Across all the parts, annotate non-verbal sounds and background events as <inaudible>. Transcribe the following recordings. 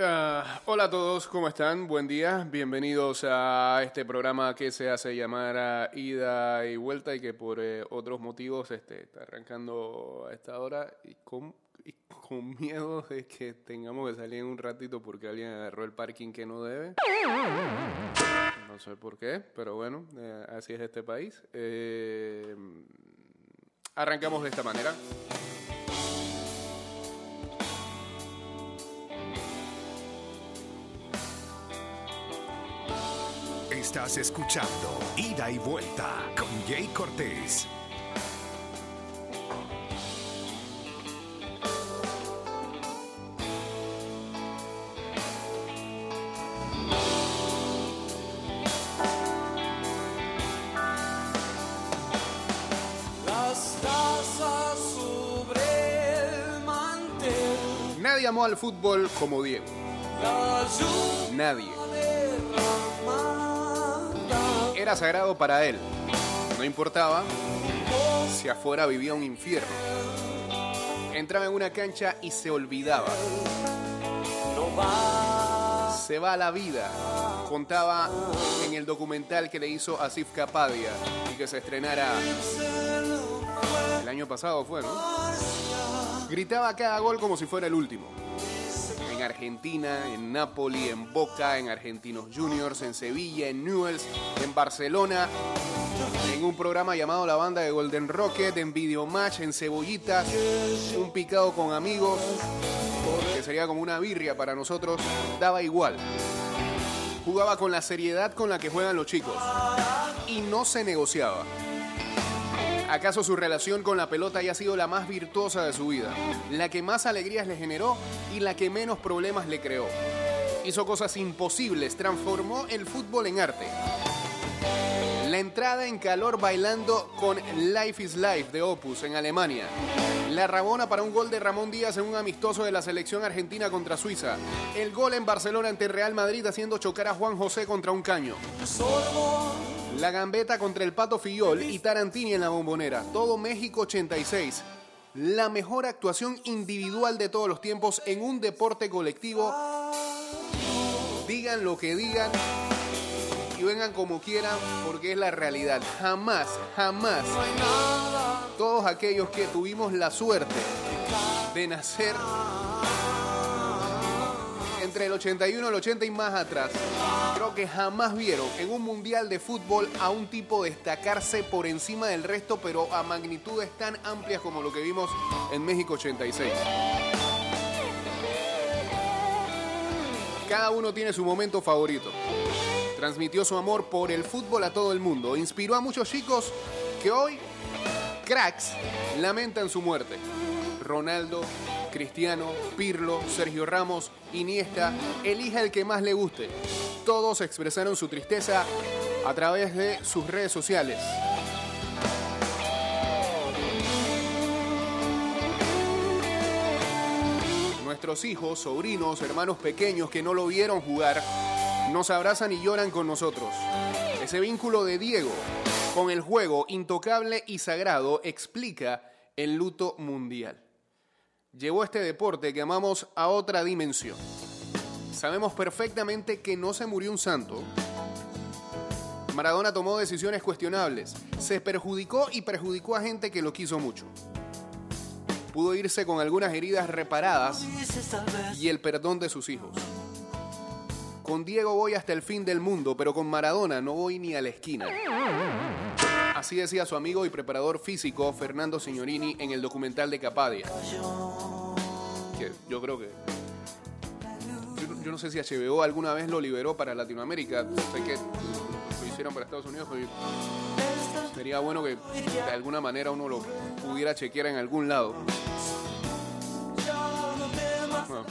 Ah, hola a todos, ¿cómo están? Buen día, bienvenidos a este programa que se hace llamar Ida y Vuelta y que por eh, otros motivos este, está arrancando a esta hora y con, con miedo de que tengamos que salir en un ratito porque alguien agarró el parking que no debe. No sé por qué, pero bueno, eh, así es este país. Eh, arrancamos de esta manera. Estás escuchando Ida y Vuelta con Jay Cortés. Nadie amó al fútbol como Diego. Nadie. Era sagrado para él. No importaba si afuera vivía un infierno. Entraba en una cancha y se olvidaba. Se va la vida. Contaba en el documental que le hizo Asif Kapadia y que se estrenara el año pasado fue, ¿no? Gritaba cada gol como si fuera el último. En Argentina, en Napoli, en Boca, en Argentinos Juniors, en Sevilla, en Newells, en Barcelona, en un programa llamado La Banda de Golden Rocket, en Video Match, en Cebollitas, un picado con amigos, que sería como una birria para nosotros, daba igual. Jugaba con la seriedad con la que juegan los chicos y no se negociaba. ¿Acaso su relación con la pelota haya sido la más virtuosa de su vida? La que más alegrías le generó y la que menos problemas le creó. Hizo cosas imposibles, transformó el fútbol en arte. La entrada en calor bailando con Life is Life de Opus en Alemania. La rabona para un gol de Ramón Díaz en un amistoso de la selección argentina contra Suiza. El gol en Barcelona ante Real Madrid haciendo chocar a Juan José contra un caño. La gambeta contra el Pato Fillol y Tarantini en la bombonera. Todo México 86. La mejor actuación individual de todos los tiempos en un deporte colectivo. Digan lo que digan y vengan como quieran porque es la realidad. Jamás, jamás todos aquellos que tuvimos la suerte de nacer entre el 81 y el 80 y más atrás, creo que jamás vieron en un mundial de fútbol a un tipo destacarse por encima del resto, pero a magnitudes tan amplias como lo que vimos en México 86. Cada uno tiene su momento favorito. Transmitió su amor por el fútbol a todo el mundo. Inspiró a muchos chicos que hoy, cracks, lamentan su muerte. Ronaldo, Cristiano, Pirlo, Sergio Ramos, Iniesta, elija el que más le guste. Todos expresaron su tristeza a través de sus redes sociales. Nuestros hijos, sobrinos, hermanos pequeños que no lo vieron jugar, nos abrazan y lloran con nosotros. Ese vínculo de Diego con el juego intocable y sagrado explica el luto mundial. Llevó este deporte que amamos a otra dimensión. Sabemos perfectamente que no se murió un santo. Maradona tomó decisiones cuestionables, se perjudicó y perjudicó a gente que lo quiso mucho. Pudo irse con algunas heridas reparadas y el perdón de sus hijos. Con Diego voy hasta el fin del mundo, pero con Maradona no voy ni a la esquina. Así decía su amigo y preparador físico Fernando Signorini en el documental de Capadia. Yo creo que. Yo no sé si HBO alguna vez lo liberó para Latinoamérica. Sé que lo hicieron para Estados Unidos, pero sería bueno que de alguna manera uno lo pudiera chequear en algún lado. Bueno,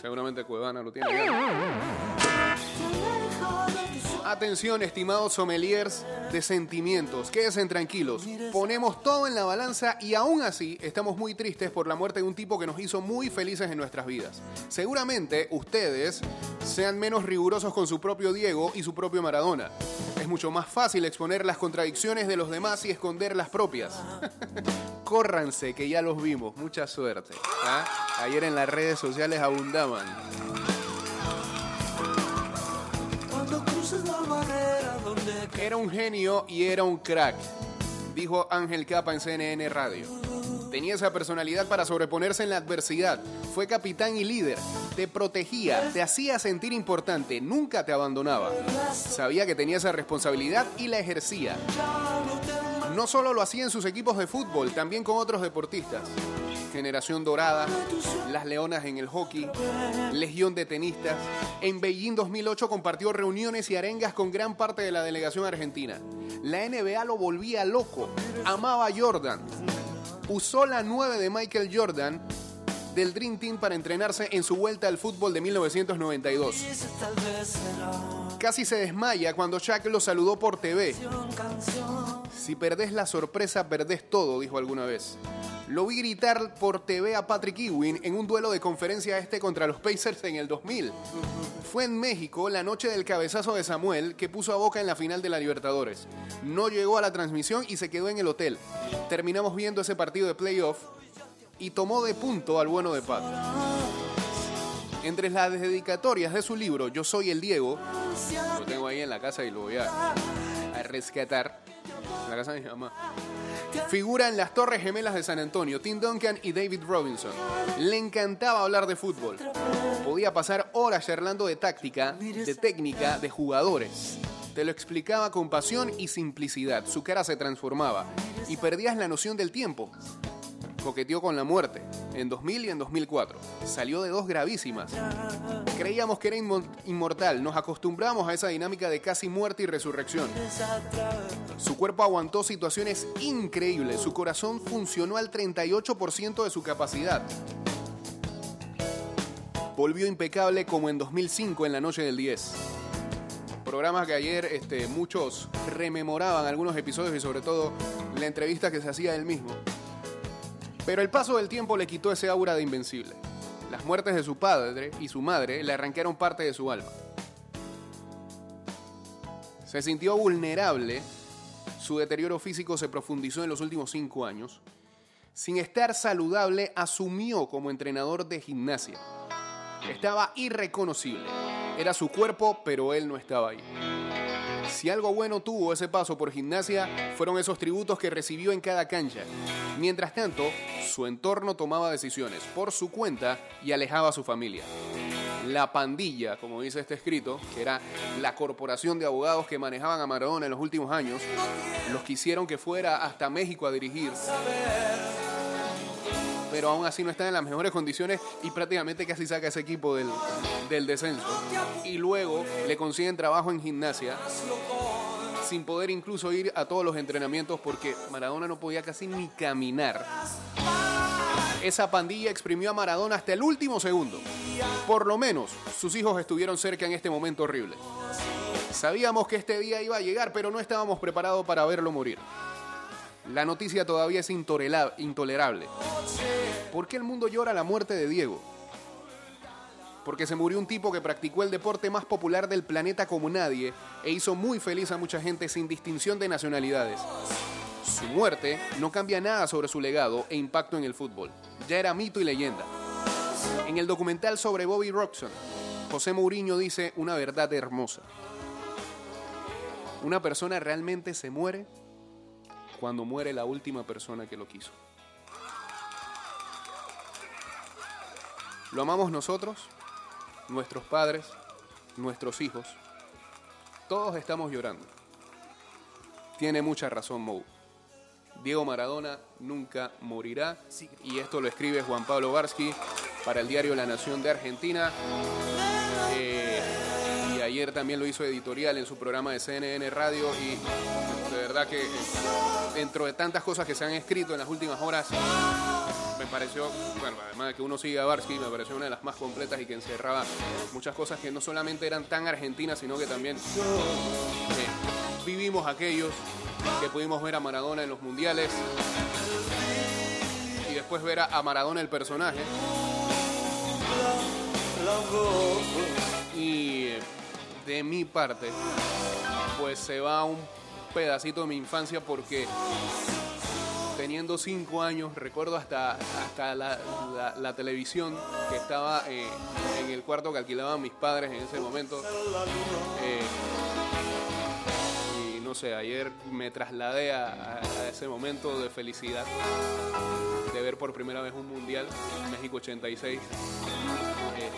seguramente Cuevana lo tiene ya. Atención, estimados sommeliers de sentimientos, quédense tranquilos. Ponemos todo en la balanza y aún así estamos muy tristes por la muerte de un tipo que nos hizo muy felices en nuestras vidas. Seguramente ustedes sean menos rigurosos con su propio Diego y su propio Maradona. Es mucho más fácil exponer las contradicciones de los demás y esconder las propias. <laughs> Córranse, que ya los vimos. Mucha suerte. ¿ah? Ayer en las redes sociales abundaban. Era un genio y era un crack, dijo Ángel Capa en CNN Radio. Tenía esa personalidad para sobreponerse en la adversidad. Fue capitán y líder. Te protegía, te hacía sentir importante, nunca te abandonaba. Sabía que tenía esa responsabilidad y la ejercía. No solo lo hacía en sus equipos de fútbol, también con otros deportistas. Generación Dorada, Las Leonas en el hockey, Legión de Tenistas. En Beijing 2008 compartió reuniones y arengas con gran parte de la delegación argentina. La NBA lo volvía loco, amaba a Jordan. Usó la 9 de Michael Jordan del Dream Team para entrenarse en su vuelta al fútbol de 1992. Casi se desmaya cuando Shaq lo saludó por TV. Si perdés la sorpresa, perdés todo, dijo alguna vez. Lo vi gritar por TV a Patrick Ewing en un duelo de conferencia este contra los Pacers en el 2000. Fue en México la noche del cabezazo de Samuel que puso a Boca en la final de la Libertadores. No llegó a la transmisión y se quedó en el hotel. Terminamos viendo ese partido de playoff y tomó de punto al bueno de Pat. Entre las dedicatorias de su libro Yo soy el Diego, lo tengo ahí en la casa y lo voy a, rescatar. En la casa de mi mamá. Figura en las Torres Gemelas de San Antonio, Tim Duncan y David Robinson. Le encantaba hablar de fútbol. Podía pasar horas charlando de táctica, de técnica, de jugadores. Te lo explicaba con pasión y simplicidad. Su cara se transformaba y perdías la noción del tiempo. Coqueteó con la muerte en 2000 y en 2004. Salió de dos gravísimas. Creíamos que era inmo- inmortal. Nos acostumbramos a esa dinámica de casi muerte y resurrección. Su cuerpo aguantó situaciones increíbles. Su corazón funcionó al 38% de su capacidad. Volvió impecable como en 2005 en la noche del 10. Programas que ayer este, muchos rememoraban algunos episodios y sobre todo la entrevista que se hacía él mismo. Pero el paso del tiempo le quitó ese aura de invencible. Las muertes de su padre y su madre le arrancaron parte de su alma. Se sintió vulnerable, su deterioro físico se profundizó en los últimos cinco años. Sin estar saludable, asumió como entrenador de gimnasia. Estaba irreconocible. Era su cuerpo, pero él no estaba ahí. Si algo bueno tuvo ese paso por gimnasia, fueron esos tributos que recibió en cada cancha. Mientras tanto, su entorno tomaba decisiones por su cuenta y alejaba a su familia. La pandilla, como dice este escrito, que era la corporación de abogados que manejaban a Maradona en los últimos años, los quisieron que fuera hasta México a dirigir. Pero aún así no está en las mejores condiciones y prácticamente casi saca ese equipo del, del descenso. Y luego le consiguen trabajo en gimnasia sin poder incluso ir a todos los entrenamientos porque Maradona no podía casi ni caminar. Esa pandilla exprimió a Maradona hasta el último segundo. Por lo menos sus hijos estuvieron cerca en este momento horrible. Sabíamos que este día iba a llegar, pero no estábamos preparados para verlo morir. La noticia todavía es intolerable. ¿Por qué el mundo llora la muerte de Diego? Porque se murió un tipo que practicó el deporte más popular del planeta como nadie e hizo muy feliz a mucha gente sin distinción de nacionalidades. Su muerte no cambia nada sobre su legado e impacto en el fútbol. Ya era mito y leyenda. En el documental sobre Bobby Robson, José Mourinho dice una verdad hermosa. Una persona realmente se muere cuando muere la última persona que lo quiso. Lo amamos nosotros, nuestros padres, nuestros hijos. Todos estamos llorando. Tiene mucha razón Mou. Diego Maradona nunca morirá. Y esto lo escribe Juan Pablo Barsky para el diario La Nación de Argentina. Eh, y ayer también lo hizo editorial en su programa de CNN Radio. Y verdad que eh, dentro de tantas cosas que se han escrito en las últimas horas, me pareció, bueno, además de que uno sigue a Barsky, me pareció una de las más completas y que encerraba muchas cosas que no solamente eran tan argentinas, sino que también eh, vivimos aquellos que pudimos ver a Maradona en los mundiales y después ver a, Maradona el personaje. Y eh, de mi parte, pues se va un pedacito de mi infancia porque teniendo cinco años, recuerdo hasta, hasta la, televisión que estaba eh, en el cuarto que alquilaban mis padres en ese momento. Eh, no sé, ayer me trasladé a, ese momento de felicidad de ver por primera vez un mundial, México 86. eh,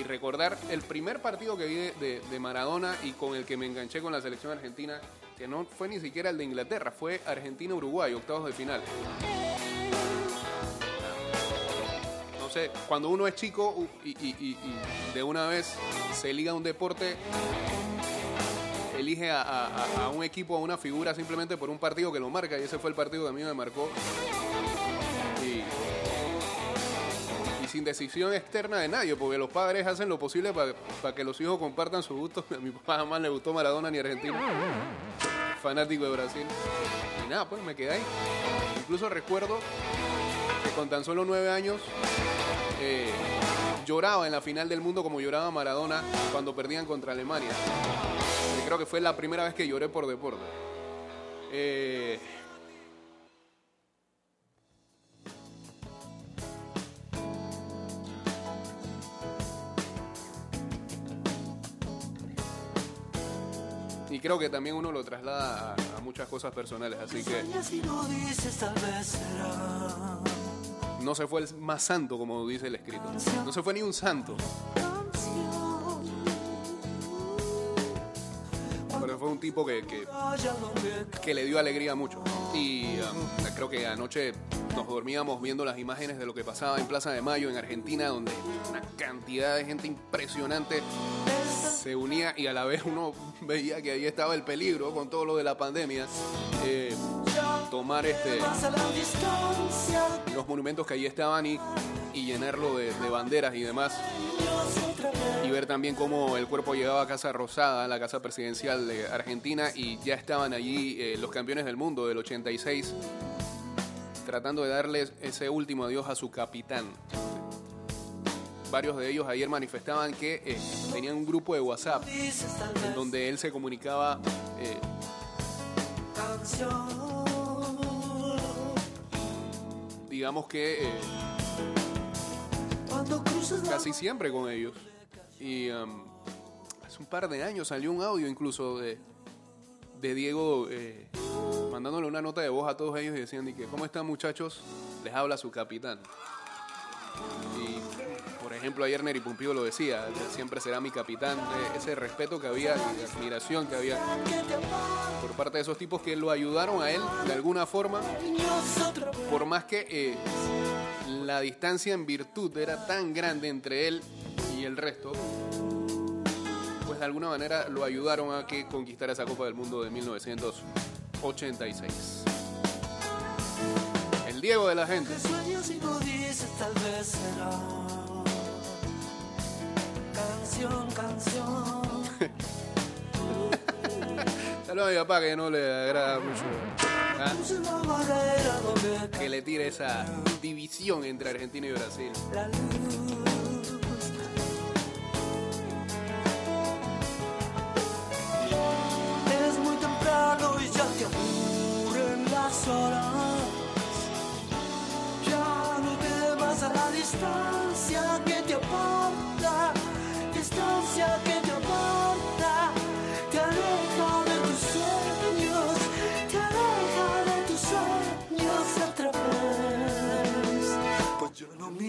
y recordar el primer partido que vi de- de Maradona y con el que me enganché con la selección argentina, que no fue ni siquiera el de Inglaterra, fue Argentina-Uruguay, octavos de final. No sé, cuando uno es chico y, de una vez se liga a un deporte, elige a- a un equipo, a una figura simplemente por un partido que lo marca y ese fue el partido que a mí me marcó. Sin decisión externa de nadie, porque los padres hacen lo posible para que los hijos compartan sus gustos. <laughs> A mi papá jamás le gustó Maradona ni Argentina, fanático de Brasil. Y nada, pues me quedé ahí. Incluso recuerdo que con tan solo nueve años eh, lloraba en la final del mundo como lloraba Maradona cuando perdían contra Alemania. Y creo que fue la primera vez que lloré por deporte. Eh, y creo que también uno lo traslada a, muchas cosas personales, así que no se fue el más santo como dice el escrito. No se fue ni un santo, pero fue un tipo que, que le dio alegría mucho. Y um, creo que anoche nos dormíamos viendo las imágenes de lo que pasaba en Plaza de Mayo, en Argentina, donde una cantidad de gente impresionante se unía y a la vez uno <laughs> veía que ahí estaba el peligro con todo lo de la pandemia. eh, tomar este, los monumentos que allí estaban y, llenarlo de, de banderas y demás. Y ver también cómo el cuerpo llegaba a Casa Rosada, la casa presidencial de Argentina, y ya estaban allí eh, los campeones del mundo del 86, tratando de darles ese último adiós a su capitán. Varios de ellos ayer manifestaban que eh, tenían un grupo de WhatsApp en donde él se comunicaba eh, digamos que eh, casi siempre con ellos. Y um, hace un par de años salió un audio incluso de, Diego mandándole una nota de voz a todos ellos y decían de que, ¿cómo están muchachos? Les habla su capitán. Y, ejemplo, ayer Neri Pumpío lo decía, siempre será mi capitán, eh, ese respeto que había la admiración que había por parte de esos tipos que lo ayudaron a él de alguna forma por más que eh, la distancia en virtud era tan grande entre él y el resto, pues de alguna manera lo ayudaron a que conquistara esa Copa del Mundo de 1986. El Diego de la gente. Canción, canción. <laughs> Saludos a mi papá que no le agrada mucho ¿ah? Que le tire esa división entre Argentina y Brasil. Es muy temprano y ya te aburren las horas. Ya no temas a la distancia que te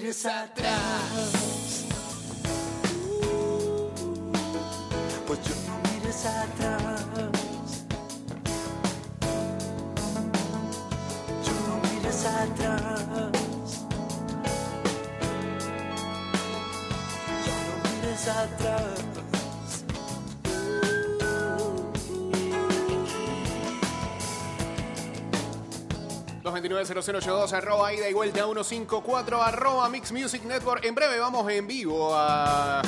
mires atrás. Pues yo no mires atrás. Yo no mires atrás. Yo no mires atrás. 229-0082, arroba ida y vuelta 154, arroba Mix Music Network. En breve vamos en vivo a,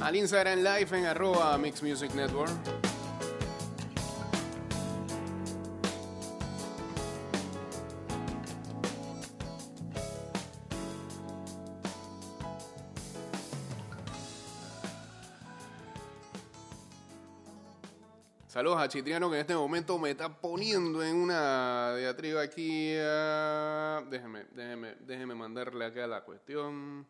al Instagram Live en arroba Mix Music Network. Saludos a Chitriano que en este momento me está poniendo en una diatriba aquí. ah, déjeme, déjeme, déjeme mandarle acá la cuestión.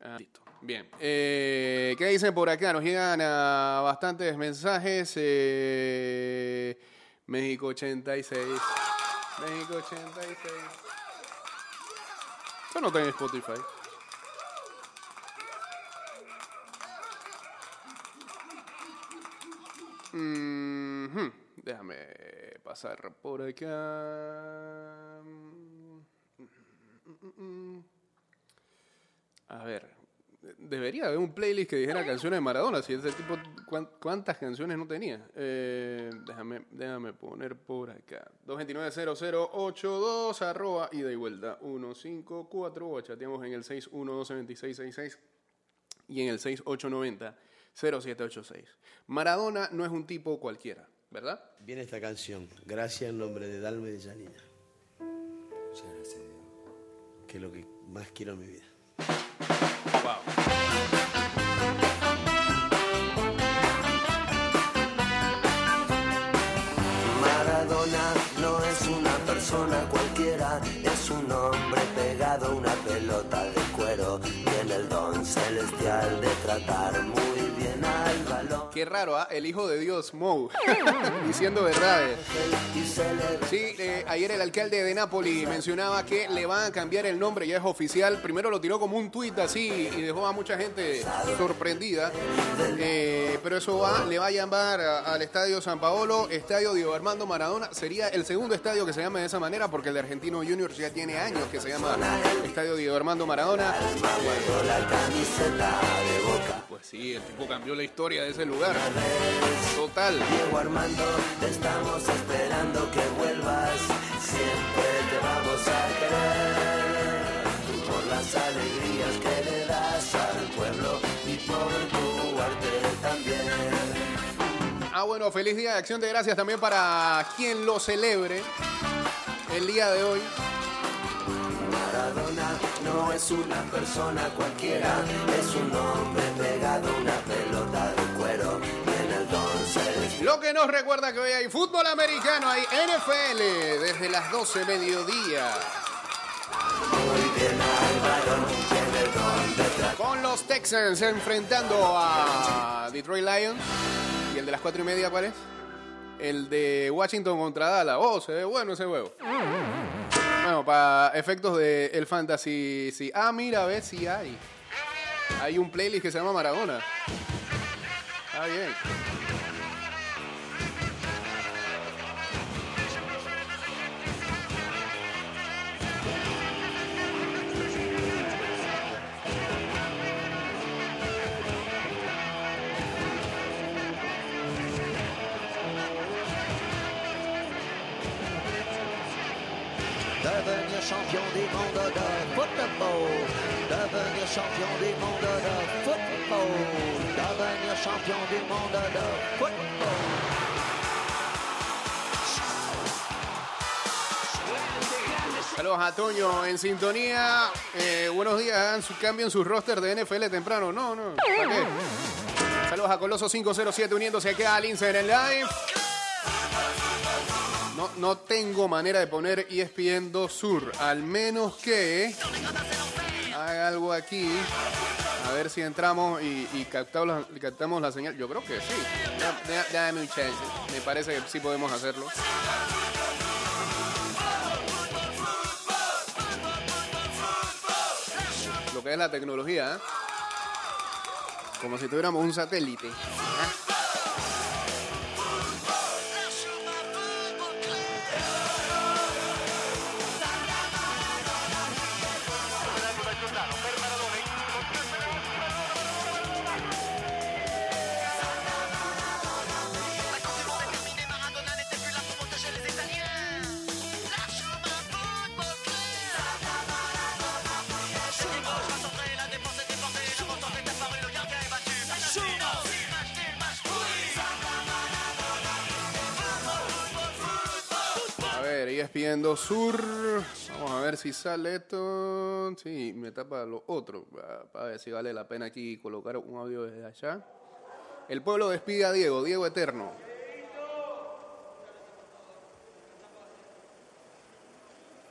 Ah, listo. Bien. Eh, ¿Qué dicen por acá? Nos llegan a bastantes mensajes. Eh, México 86. México 86. Yo no tengo Spotify. Déjame pasar por acá. A ver, debería haber un playlist que dijera canciones de Maradona. Si ese tipo, ¿cuán- ¿cuántas canciones no tenía? Eh, déjame, déjame poner por acá. 229-0082, arroba, ida y vuelta. 154, chateamos en el 612-2666 y en el 6890-0786. Maradona no es un tipo cualquiera, ¿verdad? Viene esta canción, gracias en nombre de Dalme de Janina. Muchas gracias, Dios. Que es lo que más quiero en mi vida. Wow. Maradona no es una persona cualquiera, es un hombre pegado a una pelota de cuero. Tiene el don celestial de tratar ¿ah? El hijo de Dios, Mo, <laughs> diciendo verdades. Sí, eh, ayer el alcalde de Nápoli mencionaba que le van a cambiar el nombre, ya es oficial. Primero lo tiró como un tuit así y dejó a mucha gente sorprendida. Eh, pero eso va, le va a llamar a- al Estadio San Paolo, Estadio Diego Armando Maradona. Sería el segundo estadio que se llame de esa manera porque el de Argentino Juniors ya tiene años que se llama Estadio Diego Armando Maradona. Pues sí, el tipo cambió la historia de ese lugar. Total. Diego Armando, te estamos esperando que vuelvas. Siempre te vamos a querer. Por las alegrías que le das al pueblo y por tu arte también. Ah, bueno, feliz día de acción de gracias también para quien lo celebre el día de hoy. Maradona no es una persona cualquiera, es un hombre pegado a una pelota de cuero. Lo que nos recuerda que hoy hay fútbol americano, hay NFL desde las 12 mediodía. Con los Texans enfrentando a Detroit Lions. ¿Y el de las 4 y media cuál es? El de Washington contra Dallas. Oh, se ve bueno ese juego. Bueno, para efectos de el fantasy, sí. Ah, mira, a ver si hay. Hay un playlist que se llama Maradona. Está bien. Monde de football. Saludos a Toño en sintonía. Eh, buenos días, hagan su cambio en su roster de NFL temprano. No, no. Saludos a Coloso 507 uniéndose acá al Instagram Live. No, tengo manera de poner ESPN 2 Sur, al menos que haga algo aquí. A ver si entramos y, captamos, la, captamos la señal. Yo creo que sí. Da- da- Dame un chance. Me parece que sí podemos hacerlo. lo que es la tecnología, ¿eh? como si tuviéramos un satélite. ESPN Sur. Vamos a ver si sale esto. Sí, me tapa lo otro. Para ver si vale la pena aquí colocar un audio desde allá. El pueblo despide a Diego, Diego Eterno.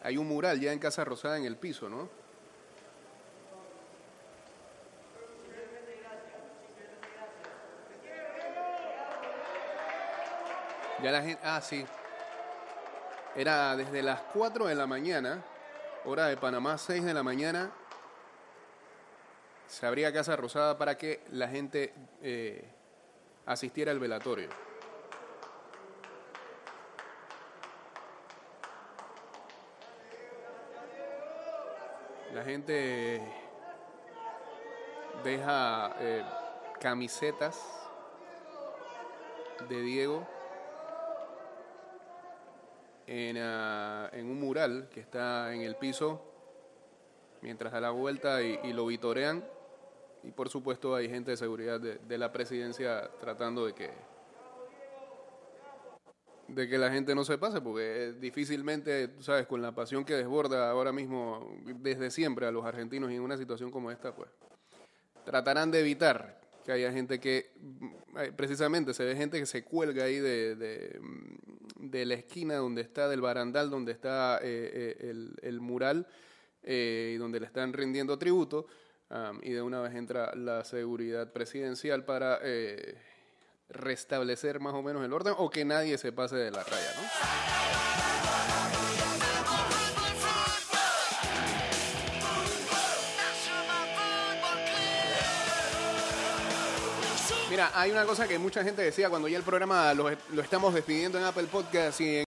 Hay un mural ya en Casa Rosada en el piso, ¿no? Ya la gente. Ah, sí. Era desde las 4 de la mañana, hora de Panamá, 6 de la mañana. Se abría Casa Rosada para que la gente eh, asistiera al velatorio. La gente deja eh, camisetas de Diego en, ah, en un mural que está en el piso mientras da la vuelta y, lo vitorean. Y por supuesto hay gente de seguridad de, la presidencia tratando de que de que la gente no se pase, porque difícilmente, sabes, con la pasión que desborda ahora mismo desde siempre a los argentinos en una situación como esta, pues tratarán de evitar que haya gente que, mm, eh, precisamente se ve gente que se cuelga ahí de, de, mm, la esquina donde está, del barandal donde está eh, eh, el, el mural y donde le están rindiendo tributo, am, y de una vez entra la seguridad presidencial para restablecer más o menos el orden o que nadie se pase de la raya, ¿no? Mira, hay una cosa que mucha gente decía cuando ya el programa lo, estamos despidiendo en Apple Podcast y en